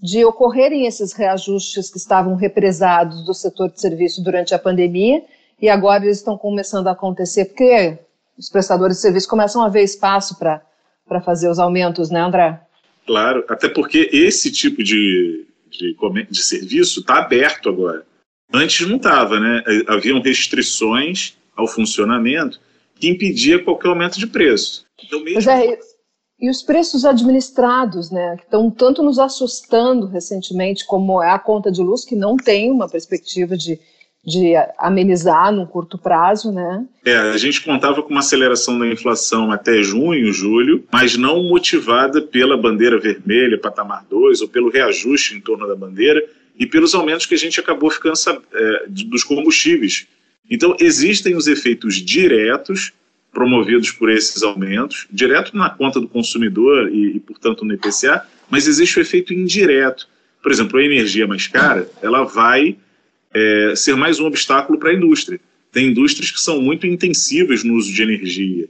de ocorrerem esses reajustes que estavam represados do setor de serviço durante a pandemia e agora eles estão começando a acontecer porque os prestadores de serviço começam a ver espaço para fazer os aumentos, né, André? Claro, até porque esse tipo de, de, de serviço está aberto agora. Antes não estava, né? Haviam restrições ao funcionamento que impedia qualquer aumento de preço. Então, mesmo... Mas é, e os preços administrados, né, que estão tanto nos assustando recentemente, como é a conta de luz, que não tem uma perspectiva de, de amenizar no curto prazo, né? É, a gente contava com uma aceleração da inflação até junho, julho, mas não motivada pela bandeira vermelha, patamar 2, ou pelo reajuste em torno da bandeira, e pelos aumentos que a gente acabou ficando é, dos combustíveis. Então, existem os efeitos diretos promovidos por esses aumentos, direto na conta do consumidor e, e, portanto, no IPCA, mas existe o efeito indireto. Por exemplo, a energia mais cara, ela vai é, ser mais um obstáculo para a indústria. Tem indústrias que são muito intensivas no uso de energia.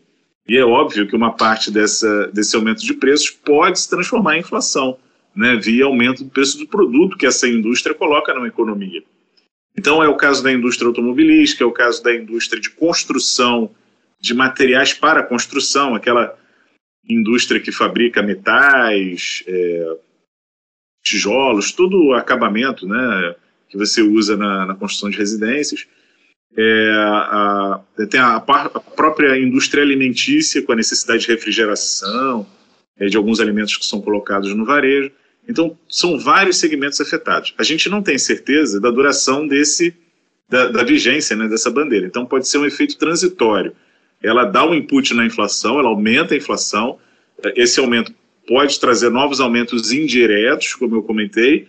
E é óbvio que uma parte dessa, desse aumento de preços pode se transformar em inflação, né, via aumento do preço do produto que essa indústria coloca na economia. Então, é o caso da indústria automobilística, é o caso da indústria de construção de materiais para construção, aquela indústria que fabrica metais, é, tijolos, todo o acabamento né, que você usa na, na construção de residências. É, a, tem a, a, própria indústria alimentícia, com a necessidade de refrigeração é, de alguns alimentos que são colocados no varejo. Então, são vários segmentos afetados. A gente não tem certeza da duração desse, da, da vigência né, dessa bandeira. Então, pode ser um efeito transitório ela dá um input na inflação, ela aumenta a inflação. Esse aumento pode trazer novos aumentos indiretos, como eu comentei,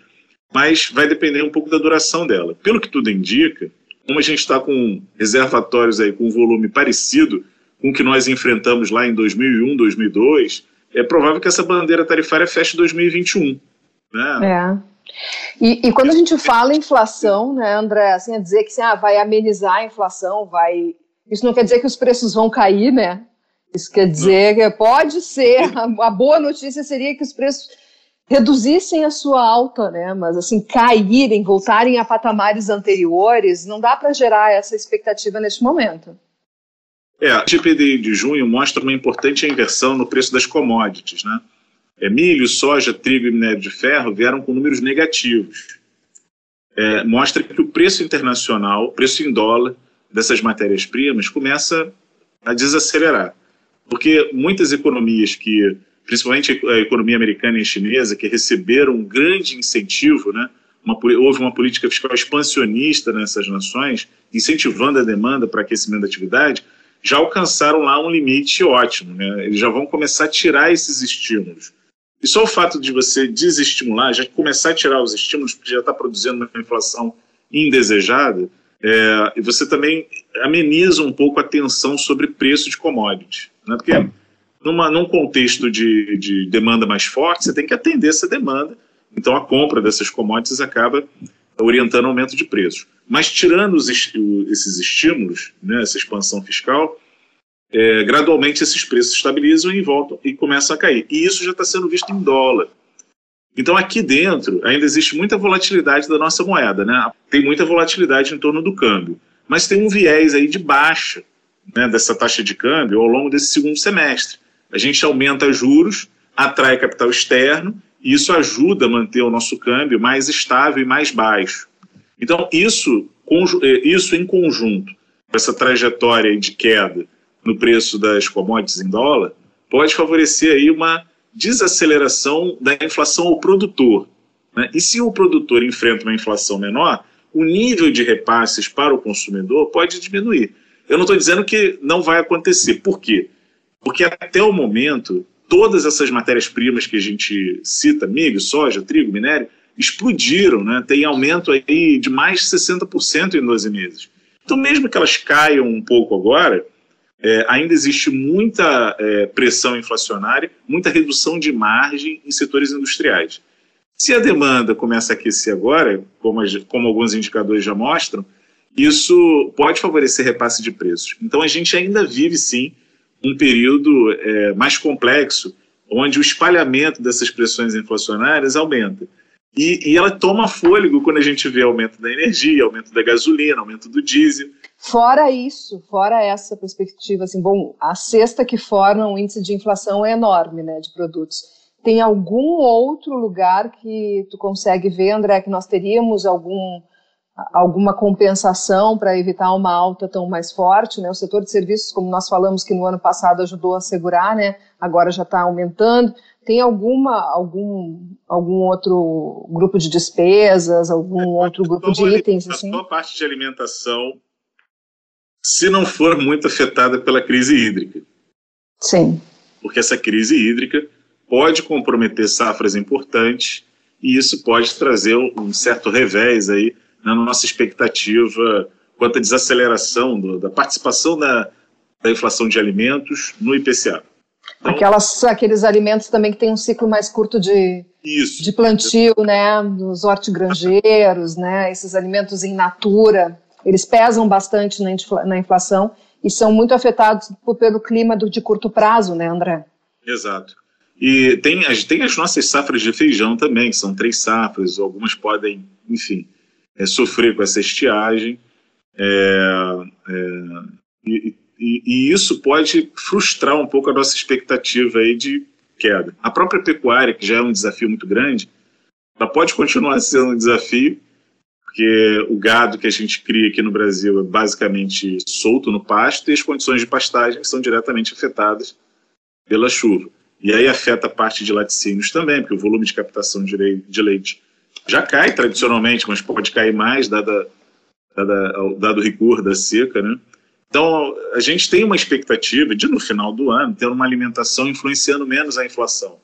mas vai depender um pouco da duração dela. Pelo que tudo indica, como a gente está com reservatórios aí com um volume parecido com o que nós enfrentamos lá em 2001, 2002, é provável que essa bandeira tarifária feche 2021. Né? É. E, e, quando a gente fala inflação, né, André, assim, é dizer que assim, ah, vai amenizar a inflação, vai isso não quer dizer que os preços vão cair, né? Isso quer dizer que pode ser, a, boa notícia seria que os preços reduzissem a sua alta, né? Mas assim, caírem, voltarem a patamares anteriores, não dá para gerar essa expectativa neste momento. É, a GPDI de junho mostra uma importante inversão no preço das commodities, né? É, milho, soja, trigo e minério de ferro vieram com números negativos. É, mostra que o preço internacional, preço em dólar, dessas matérias-primas começa a desacelerar. Porque muitas economias que, principalmente a economia americana e chinesa, que receberam um grande incentivo, né, uma, houve uma política fiscal expansionista nessas nações, incentivando a demanda para aquecimento da atividade, já alcançaram lá um limite ótimo. Né? Eles já vão começar a tirar esses estímulos. E só o fato de você desestimular, já começar a tirar os estímulos, porque já está produzindo uma inflação indesejada, é, e você também ameniza um pouco a tensão sobre preço de commodities. Né? Porque numa, num contexto de, de demanda mais forte, você tem que atender essa demanda. Então a compra dessas commodities acaba orientando aumento de preços. Mas tirando os, esses estímulos, né, essa expansão fiscal, é, gradualmente esses preços estabilizam e voltam e começam a cair. E isso já está sendo visto em dólar. Então, aqui dentro, ainda existe muita volatilidade da nossa moeda, né? Tem muita volatilidade em torno do câmbio. Mas tem um viés aí de baixa né, dessa taxa de câmbio ao longo desse segundo semestre. A gente aumenta juros, atrai capital externo, e isso ajuda a manter o nosso câmbio mais estável e mais baixo. Então, isso, eh, isso em conjunto essa trajetória de queda no preço das commodities em dólar, pode favorecer aí uma desaceleração da inflação ao produtor. Né? E se o produtor enfrenta uma inflação menor, o nível de repasses para o consumidor pode diminuir. Eu não estou dizendo que não vai acontecer. Por quê? Porque até o momento, todas essas matérias-primas que a gente cita, milho, soja, trigo, minério, explodiram, né? tem aumento aí de mais de 60% em 12 meses. Então, mesmo que elas caiam um pouco agora, é, ainda existe muita é, pressão inflacionária, muita redução de margem em setores industriais. Se a demanda começa a aquecer agora, como, como alguns indicadores já mostram, isso pode favorecer repasse de preços. Então a gente ainda vive sim um período é, mais complexo, onde o espalhamento dessas pressões inflacionárias aumenta. E, e, ela toma fôlego quando a gente vê aumento da energia, aumento da gasolina, aumento do diesel. Fora isso, fora essa perspectiva, assim, bom, a cesta que forma o índice de inflação é enorme, né, de produtos. Tem algum outro lugar que tu consegue ver, André, que nós teríamos algum alguma compensação para evitar uma alta tão mais forte, né? O setor de serviços, como nós falamos que no ano passado ajudou a segurar, né? Agora já está aumentando. Tem alguma algum algum outro grupo de despesas, algum outro grupo de itens assim? A parte de alimentação, se não for muito afetada pela crise hídrica. Sim. Porque essa crise hídrica pode comprometer safras importantes e isso pode trazer um certo revés aí na nossa expectativa quanto à desaceleração do, da participação da, da inflação de alimentos no IPCA. Então, Aquelas, aqueles alimentos também que têm um ciclo mais curto de, isso, de plantio, né, dos hortigranjeiros, né, esses alimentos em natura, eles pesam bastante na, infla, na inflação e são muito afetados por, pelo clima do, de curto prazo, né, André? Exato. E tem, tem as nossas safras de feijão também, que são três safras, algumas podem, enfim, é, sofrer com essa estiagem. É, é, e, e, e, isso pode frustrar um pouco a nossa expectativa aí de queda. A própria pecuária, que já é um desafio muito grande, ela pode continuar sendo um desafio, porque o gado que a gente cria aqui no Brasil é basicamente solto no pasto e as condições de pastagem são diretamente afetadas pela chuva. E aí afeta a parte de laticínios também, porque o volume de captação de leite já cai tradicionalmente, mas pode cair mais, dada, dada, dado o rigor da seca, né? Então, a gente tem uma expectativa de, no final do ano, ter uma alimentação influenciando menos a inflação.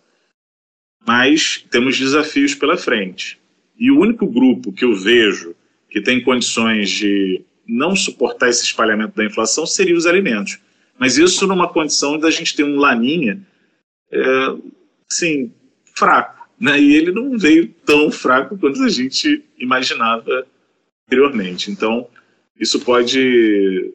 Mas temos desafios pela frente. E o único grupo que eu vejo que tem condições de não suportar esse espalhamento da inflação seria os alimentos. Mas isso numa condição da gente ter um laninha, é, assim, fraco né? E ele não veio tão fraco quanto a gente imaginava anteriormente. Então, isso pode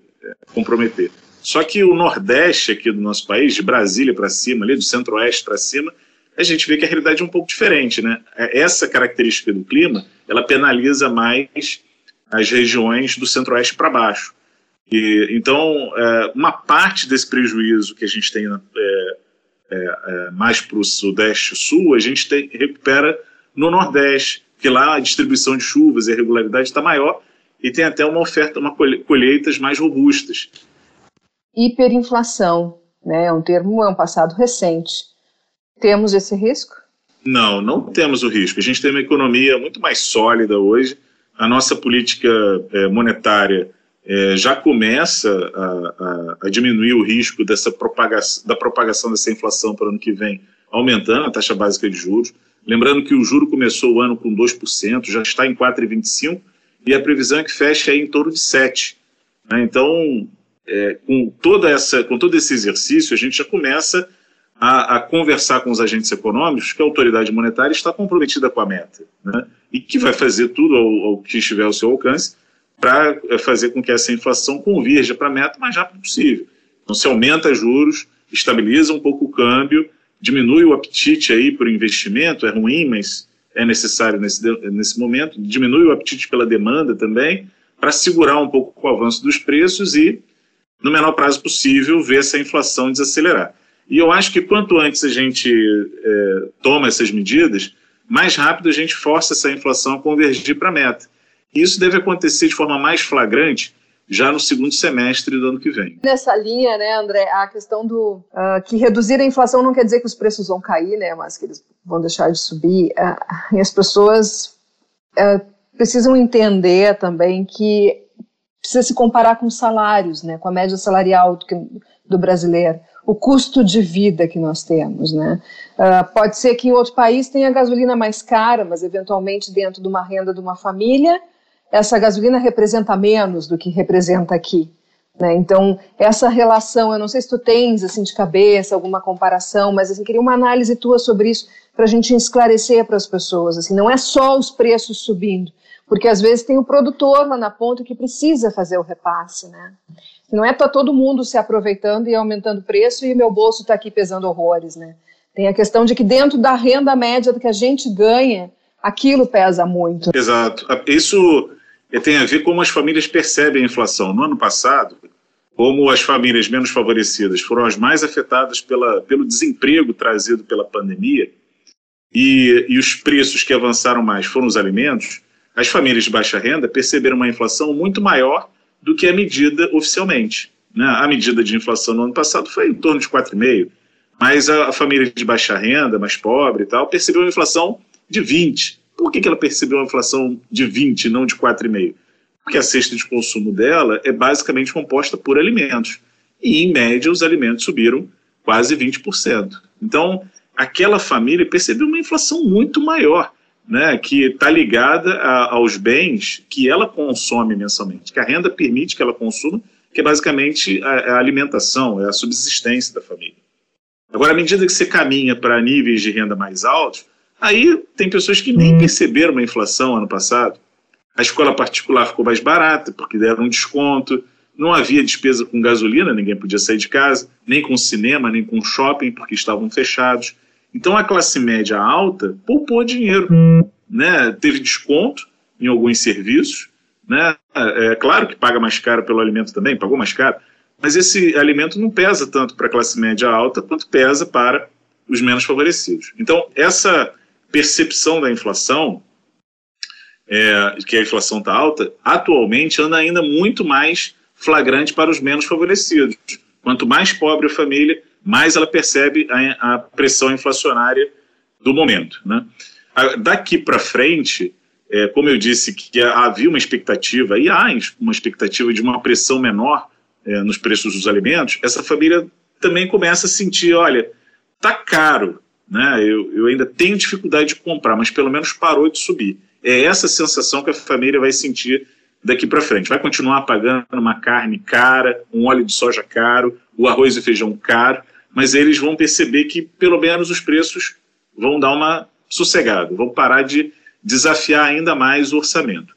comprometer. Só que o Nordeste aqui do nosso país, de Brasília para cima, ali do Centro-Oeste para cima, a gente vê que a realidade é um pouco diferente, né? É, essa característica do clima, ela penaliza mais as regiões do Centro-Oeste para baixo. E, então, é, uma parte desse prejuízo que a gente tem é, é, é, mais para o sudeste sul, a gente tem, recupera no nordeste, que lá a distribuição de chuvas e a regularidade está maior e tem até uma oferta, uma colheitas mais robustas. Hiperinflação, né? É um termo, é um passado recente. Temos esse risco? Não, não temos o risco. A gente tem uma economia muito mais sólida hoje. A nossa política é, monetária é, já começa a, a, a, diminuir o risco dessa propagação, da propagação dessa inflação para o ano que vem, aumentando a taxa básica de juros. Lembrando que o juro começou o ano com 2%, já está em 4,25%, e a previsão é que feche aí em torno de 7%. Né? Então, é, com, toda essa, com todo esse exercício, a gente já começa a, a, conversar com os agentes econômicos que a autoridade monetária está comprometida com a meta, né? e que vai fazer tudo ao, que estiver ao seu alcance para eh, fazer com que essa inflação convirja para a meta o mais rápido possível. Então, se aumenta juros, estabiliza um pouco o câmbio, diminui o apetite aí por investimento, é ruim, mas é necessário nesse, nesse momento, diminui o apetite pela demanda também, para segurar um pouco o avanço dos preços e, no menor prazo possível, ver essa inflação desacelerar. E eu acho que quanto antes a gente é, toma essas medidas, mais rápido a gente força essa inflação a convergir para a meta. Isso deve acontecer de forma mais flagrante já no segundo semestre do ano que vem. Nessa linha, né, André, a questão do uh, que reduzir a inflação não quer dizer que os preços vão cair, né, mas que eles vão deixar de subir. Uh, e as pessoas uh, precisam entender também que precisa se comparar com os salários, né, com a média salarial do, do brasileiro, o custo de vida que nós temos, né. pode ser que em outro país tenha gasolina mais cara, mas eventualmente dentro de uma renda de uma família essa gasolina representa menos do que representa aqui. Né? Então, essa relação, eu não sei se tu tens assim de cabeça alguma comparação, mas assim, queria uma análise tua sobre isso para a gente esclarecer para as pessoas. Assim, não é só os preços subindo, porque às vezes tem o produtor lá na ponta que precisa fazer o repasse, né? Não é para todo mundo se aproveitando e aumentando o preço e meu bolso está aqui pesando horrores, né? Tem a questão de que dentro da renda média que a gente ganha, aquilo pesa muito. Exato. Isso tem a ver com como as famílias percebem a inflação. No ano passado, como as famílias menos favorecidas foram as mais afetadas pela, pelo desemprego trazido pela pandemia e, e os preços que avançaram mais foram os alimentos, as famílias de baixa renda perceberam uma inflação muito maior do que a medida oficialmente. Né? A medida de inflação no ano passado foi em torno de 4,5%, mas a, a família de baixa renda, mais pobre e tal, percebeu uma inflação de 20%. Por que, que ela percebeu uma inflação de 20% e não de 4,5%? Porque a cesta de consumo dela é basicamente composta por alimentos. E, em média, os alimentos subiram quase 20%. Então, aquela família percebeu uma inflação muito maior né, que está ligada a, aos bens que ela consome mensalmente, que a renda permite que ela consuma, que é basicamente a, a alimentação, é a subsistência da família. Agora, à medida que você caminha para níveis de renda mais altos, aí tem pessoas que nem perceberam uma inflação ano passado. A escola particular ficou mais barata, porque deram um desconto, não havia despesa com gasolina, ninguém podia sair de casa, nem com cinema, nem com shopping, porque estavam fechados. Então a classe média alta poupou dinheiro, né? teve desconto em alguns serviços, né? é claro que paga mais caro pelo alimento também, pagou mais caro, mas esse alimento não pesa tanto para a classe média alta quanto pesa para os menos favorecidos. Então essa percepção da inflação, é, que a inflação está alta, atualmente anda ainda muito mais flagrante para os menos favorecidos. Quanto mais pobre a família, mais ela percebe a, a pressão inflacionária do momento. Né? Daqui para frente, é, como eu disse, que havia uma expectativa, e há uma expectativa de uma pressão menor é, nos preços dos alimentos, essa família também começa a sentir, olha, tá caro, né? Eu, eu ainda tenho dificuldade de comprar, mas pelo menos parou de subir. É essa sensação que a família vai sentir daqui para frente. Vai continuar pagando uma carne cara, um óleo de soja caro, o arroz e feijão caro, mas eles vão perceber que pelo menos os preços vão dar uma sossegada, vão parar de desafiar ainda mais o orçamento.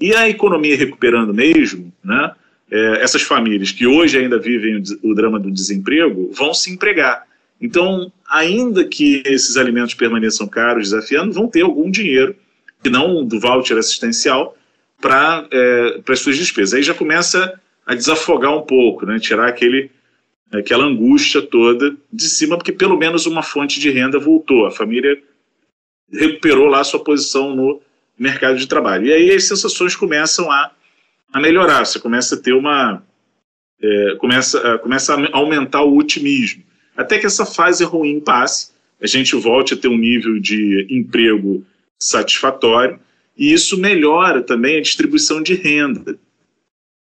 E a economia recuperando mesmo, né, é, essas famílias que hoje ainda vivem o, o drama do desemprego vão se empregar. Então, ainda que esses alimentos permaneçam caros, desafiando, vão ter algum dinheiro, que não do voucher assistencial, para é, as suas despesas. Aí já começa a desafogar um pouco, né, tirar aquele aquela angústia toda de cima, porque pelo menos uma fonte de renda voltou, a família recuperou lá sua posição no mercado de trabalho. E aí as sensações começam a, a melhorar, você começa a ter uma. É, começa, começa a aumentar o otimismo. Até que essa fase ruim passe, a gente volte a ter um nível de emprego satisfatório, e isso melhora também a distribuição de renda.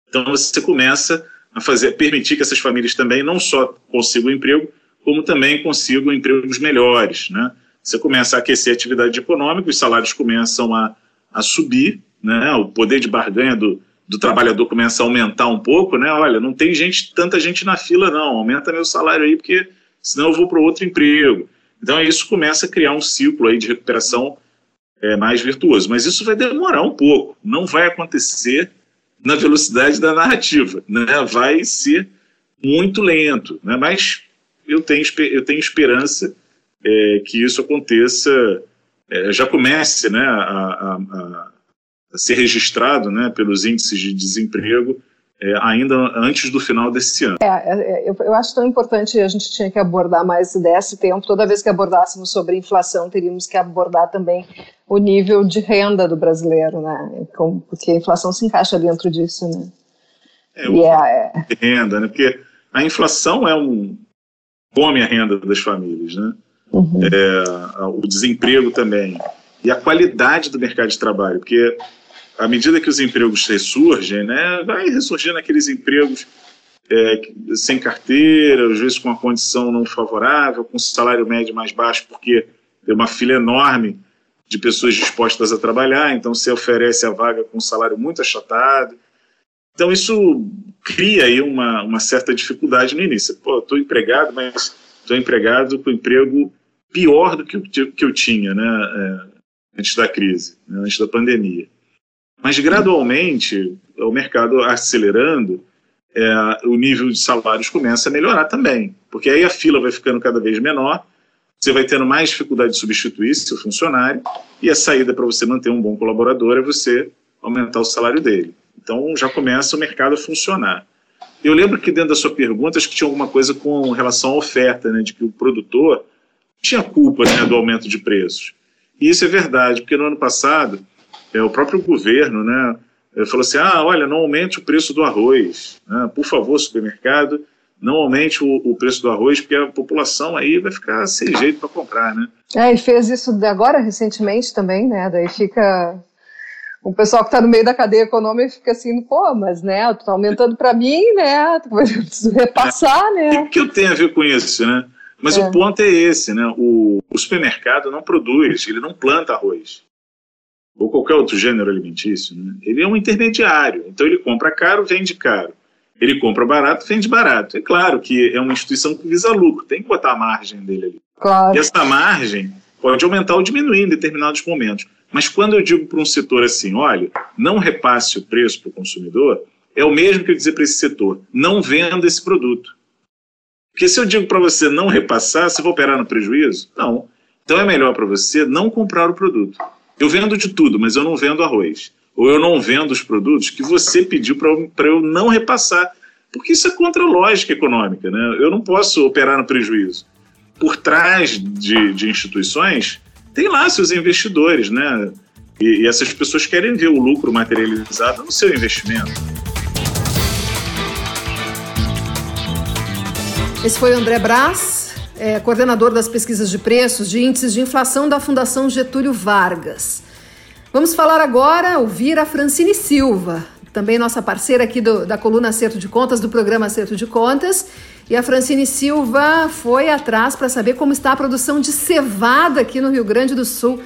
Então você começa a fazer, permitir que essas famílias também não só consigam emprego, como também consigam empregos melhores, né? Você começa a aquecer a atividade econômica, os salários começam a, a subir, né? O poder de barganha do, do trabalhador começa a aumentar um pouco, né? Olha, não tem gente, tanta gente na fila não, aumenta meu salário aí porque senão eu vou para outro emprego. Então isso começa a criar um ciclo aí de recuperação é, mais virtuoso, mas isso vai demorar um pouco, não vai acontecer na velocidade da narrativa, né? Vai ser muito lento, né? Mas eu tenho, eu tenho esperança é, que isso aconteça, é, já comece, né, a, a, ser registrado, né, pelos índices de desemprego é, ainda antes do final desse ano. É, é, eu, eu, acho tão importante, a gente tinha que abordar mais desse tempo, toda vez que abordássemos sobre inflação, teríamos que abordar também o nível de renda do brasileiro, né, Como, porque a inflação se encaixa dentro disso, né. É, o é, é, renda, né, porque a inflação é um come a renda das famílias, né, uhum. É, o desemprego também, e a qualidade do mercado de trabalho, porque à medida que os empregos ressurgem, né, vai ressurgindo aqueles empregos é, sem carteira, às vezes com uma condição não favorável, com salário médio mais baixo, porque tem uma fila enorme de pessoas dispostas a trabalhar, então você oferece a vaga com um salário muito achatado. Então, isso cria aí uma, uma certa dificuldade no início. Pô, estou empregado, mas estou empregado com emprego pior do que, que eu tinha né, é, antes da crise, né, antes da pandemia. Mas, gradualmente, o mercado acelerando, é, o nível de salários começa a melhorar também, porque aí a fila vai ficando cada vez menor, você vai tendo mais dificuldade de substituir seu funcionário, e a saída para você manter um bom colaborador é você aumentar o salário dele. Então já começa o mercado a funcionar. Eu lembro que dentro da sua pergunta, acho que tinha alguma coisa com relação à oferta, né, de que o produtor tinha culpa né, do aumento de preços. E isso é verdade, porque no ano passado, é, o próprio governo né, falou assim: ah, olha, não aumente o preço do arroz. Né? Por favor, supermercado, não aumente o, o, preço do arroz, porque a população aí vai ficar sem jeito para comprar, né? É, e fez isso agora recentemente também, né? Daí fica. O pessoal que está no meio da cadeia econômica fica assim, pô, mas né, tá aumentando para mim, né? Eu preciso repassar, né? O que eu tenho a ver com isso, né? Mas é. o ponto é esse, né? O, o supermercado não produz, ele não planta arroz ou qualquer outro gênero alimentício, né, ele é um intermediário. Então ele compra caro, vende caro. Ele compra barato, vende barato. É claro que é uma instituição que visa lucro, tem que botar a margem dele ali. Claro. E essa margem pode aumentar ou diminuir em determinados momentos. Mas quando eu digo para um setor assim, olha, não repasse o preço para o consumidor, é o mesmo que eu dizer para esse setor, não venda esse produto. Porque se eu digo para você não repassar, você vai operar no prejuízo? Não. Então é melhor para você não comprar o produto. Eu vendo de tudo, mas eu não vendo arroz. Ou eu não vendo os produtos que você pediu para eu não repassar. Porque isso é contra a lógica econômica. Né? Eu não posso operar no prejuízo. Por trás de, de instituições, tem lá seus investidores, né? E, e essas pessoas querem ver o lucro materializado no seu investimento. Esse foi o André Brás, é, coordenador das pesquisas de preços de índices de inflação da Fundação Getúlio Vargas. Vamos falar agora, ouvir a Francine Silva, também nossa parceira aqui do, da coluna Acerto de Contas, do programa Acerto de Contas. E a Francine Silva foi atrás para saber como está a produção de cevada aqui no Rio Grande do Sul.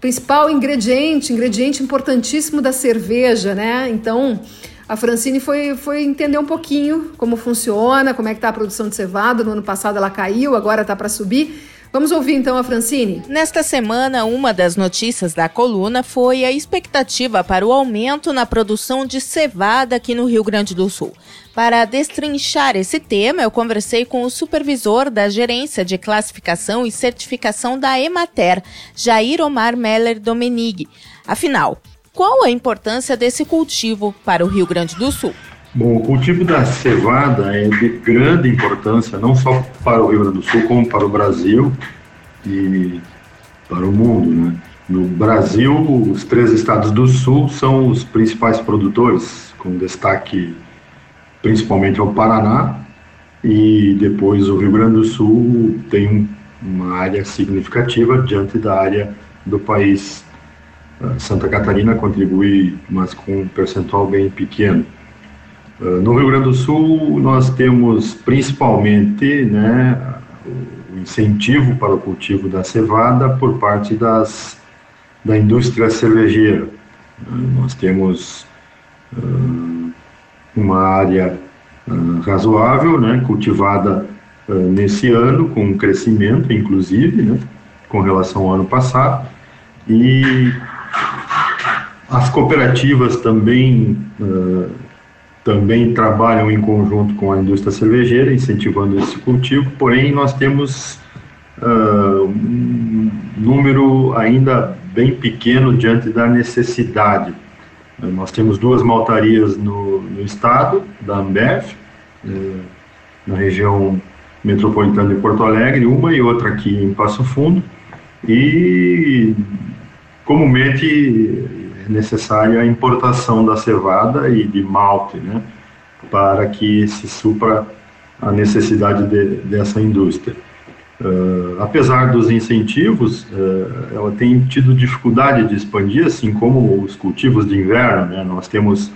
Principal ingrediente, ingrediente importantíssimo da cerveja, né? Então, a Francine foi, foi entender um pouquinho como funciona, como é que está a produção de cevada. No ano passado ela caiu, agora está para subir. Vamos ouvir então a Francine? Nesta semana, uma das notícias da coluna foi a expectativa para o aumento na produção de cevada aqui no Rio Grande do Sul. Para destrinchar esse tema, eu conversei com o supervisor da Gerência de Classificação e Certificação da Emater, Jair Omar Meller Domenig. Afinal, qual a importância desse cultivo para o Rio Grande do Sul? Bom, o cultivo da cevada é de grande importância, não só para o Rio Grande do Sul, como para o Brasil e para o mundo. Né? No Brasil, os três estados do Sul são os principais produtores, com destaque principalmente ao Paraná, e depois o Rio Grande do Sul tem uma área significativa diante da área do país Santa Catarina contribui, mas com um percentual bem pequeno. Ah, no Rio Grande do Sul, nós temos principalmente né, o incentivo para o cultivo da cevada por parte das, da indústria cervejeira. Ah, nós temos uma área razoável, né, cultivada nesse ano, com crescimento, inclusive, né, com relação ao ano passado, e as cooperativas também, uh, também trabalham em conjunto com a indústria cervejeira, incentivando esse cultivo, porém nós temos uh, um número ainda bem pequeno diante da necessidade. Nós temos duas maltarias no, no estado, da Ambev, na região metropolitana de Porto Alegre, uma e outra aqui em Passo Fundo, e comumente necessária a importação da cevada e de malte, né, para que se supra a necessidade de, dessa indústria. Uh, apesar dos incentivos, uh, ela tem tido dificuldade de expandir, assim como os cultivos de inverno. Né? Nós temos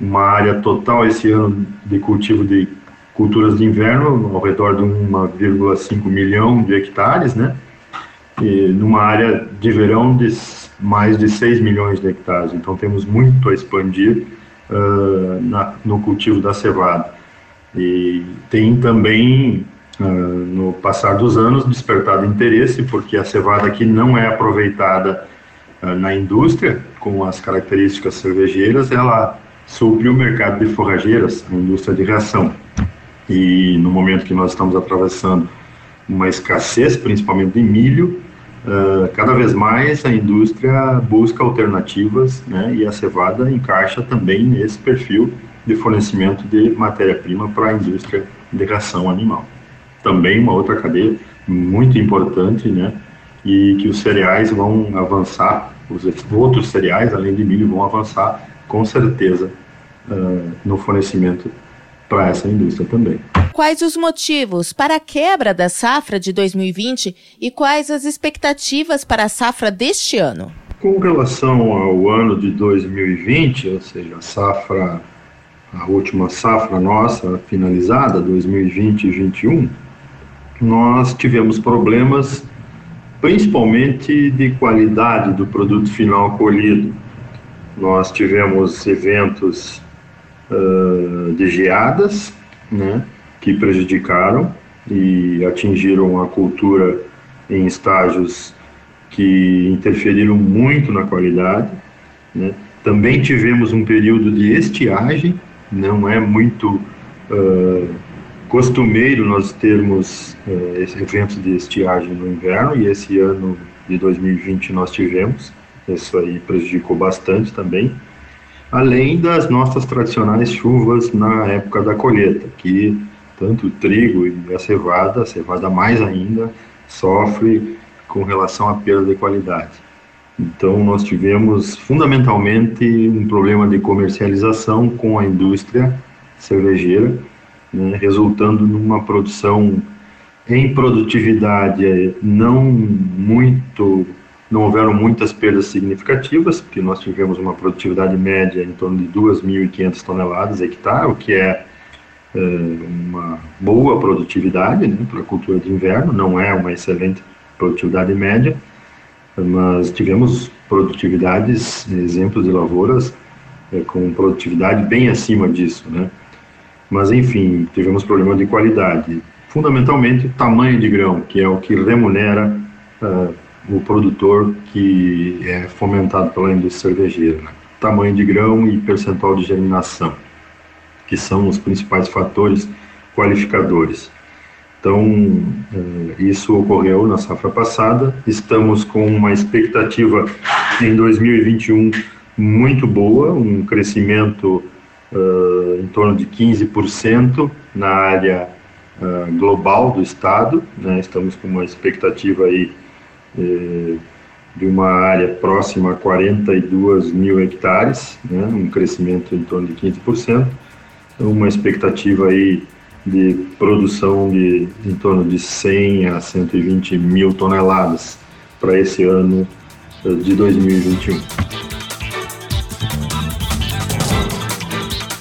uma área total esse ano de cultivo de culturas de inverno, ao redor de 1,5 milhão de hectares, né? E numa área de verão de mais de 6 milhões de hectares. Então temos muito a expandir uh, na, no cultivo da cevada. E tem também, uh, no passar dos anos, despertado interesse, porque a cevada aqui não é aproveitada uh, na indústria, com as características cervejeiras, ela supre o mercado de forrageiras, a indústria de reação. E no momento que nós estamos atravessando uma escassez, principalmente de milho, uh, cada vez mais a indústria busca alternativas, né, e a cevada encaixa também nesse perfil de fornecimento de matéria-prima para a indústria de ração animal. Também uma outra cadeia muito importante, né, e que os cereais vão avançar, os outros cereais, além de milho, vão avançar com certeza uh, no fornecimento para essa indústria também. Quais os motivos para a quebra da safra de 2020 e quais as expectativas para a safra deste ano? Com relação ao ano de 2020, ou seja, a safra, a última safra nossa finalizada, 2020 e 2021, nós tivemos problemas principalmente de qualidade do produto final colhido. Nós tivemos eventos uh, de geadas, né, que prejudicaram e atingiram a cultura em estágios que interferiram muito na qualidade. Né. Também tivemos um período de estiagem, não é muito uh, costumeiro nós termos uh, eventos de estiagem no inverno, e esse ano de 2020 nós tivemos, isso aí prejudicou bastante também além das nossas tradicionais chuvas na época da colheita, que tanto o trigo e a cevada, a cevada mais ainda, sofre com relação à perda de qualidade. Então, nós tivemos fundamentalmente um problema de comercialização com a indústria cervejeira, né, resultando numa produção em produtividade não muito não houveram muitas perdas significativas, porque nós tivemos uma produtividade média em torno de 2.500 toneladas hectare, o que é, é uma boa produtividade né, para a cultura de inverno, não é uma excelente produtividade média, mas tivemos produtividades, exemplos de lavouras é, com produtividade bem acima disso, né? Mas enfim, tivemos problema de qualidade, fundamentalmente o tamanho de grão, que é o que remunera uh, o produtor que é fomentado pela indústria cervejeira. Né? Tamanho de grão e percentual de germinação, que são os principais fatores qualificadores. Então, eh, isso ocorreu na safra passada. Estamos com uma expectativa em 2021 muito boa, um crescimento uh, em torno de 15% na área uh, global do estado. Né? Estamos com uma expectativa aí de uma área próxima a 42 mil hectares, né, um crescimento em torno de 15%, então uma expectativa aí de produção de em torno de 100 a 120 mil toneladas para esse ano eh, de 2021.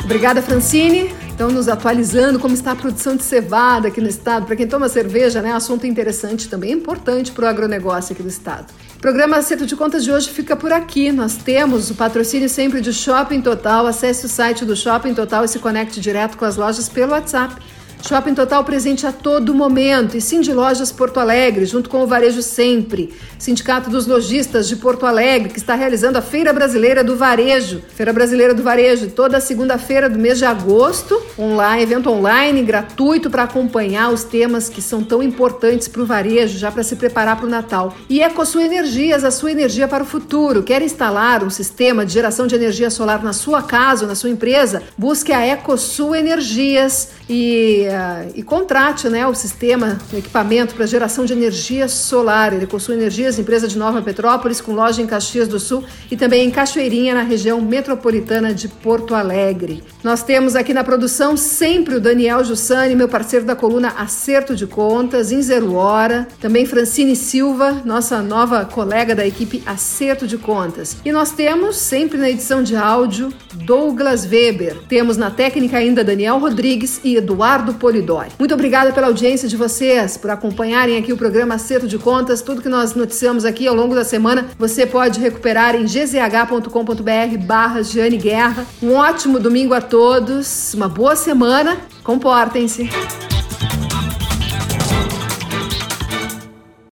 Obrigada, Francine. Então, nos atualizando como está a produção de cevada aqui no estado. Para quem toma cerveja, né? Assunto interessante também, importante para o agronegócio aqui do estado. O programa Acerto de Contas de hoje fica por aqui. Nós temos o patrocínio sempre de Shopping Total. Acesse o site do Shopping Total e se conecte direto com as lojas pelo WhatsApp. Shopping Total presente a todo momento e Sim de Lojas Porto Alegre, junto com o Varejo Sempre. Sindicato dos Lojistas de Porto Alegre, que está realizando a Feira Brasileira do Varejo. Feira Brasileira do Varejo, toda segunda-feira do mês de agosto, online, evento online, gratuito para acompanhar os temas que são tão importantes para o varejo, já para se preparar para o Natal. E EcoSul Energias, a sua energia para o futuro. Quer instalar um sistema de geração de energia solar na sua casa ou na sua empresa? Busque a EcoSul Energias e uh, e contrate né, o sistema, o equipamento para geração de energia solar. Ele possui Energias, empresa de Nova Petrópolis, com loja em Caxias do Sul e também em Cachoeirinha, na região metropolitana de Porto Alegre. Nós temos aqui na produção sempre o Daniel Jussani, meu parceiro da coluna Acerto de Contas, em Zero Hora. Também Francine Silva, nossa nova colega da equipe Acerto de Contas. E nós temos, sempre na edição de áudio, Douglas Weber. Temos na técnica ainda Daniel Rodrigues e Eduardo Polidori. Muito obrigada pela audiência de vocês, por acompanharem aqui o programa Acerto de Contas. Tudo que nós noticiamos aqui ao longo da semana você pode recuperar em gzh.com.br barra Guerra. Um ótimo domingo a todos, uma boa semana, comportem-se.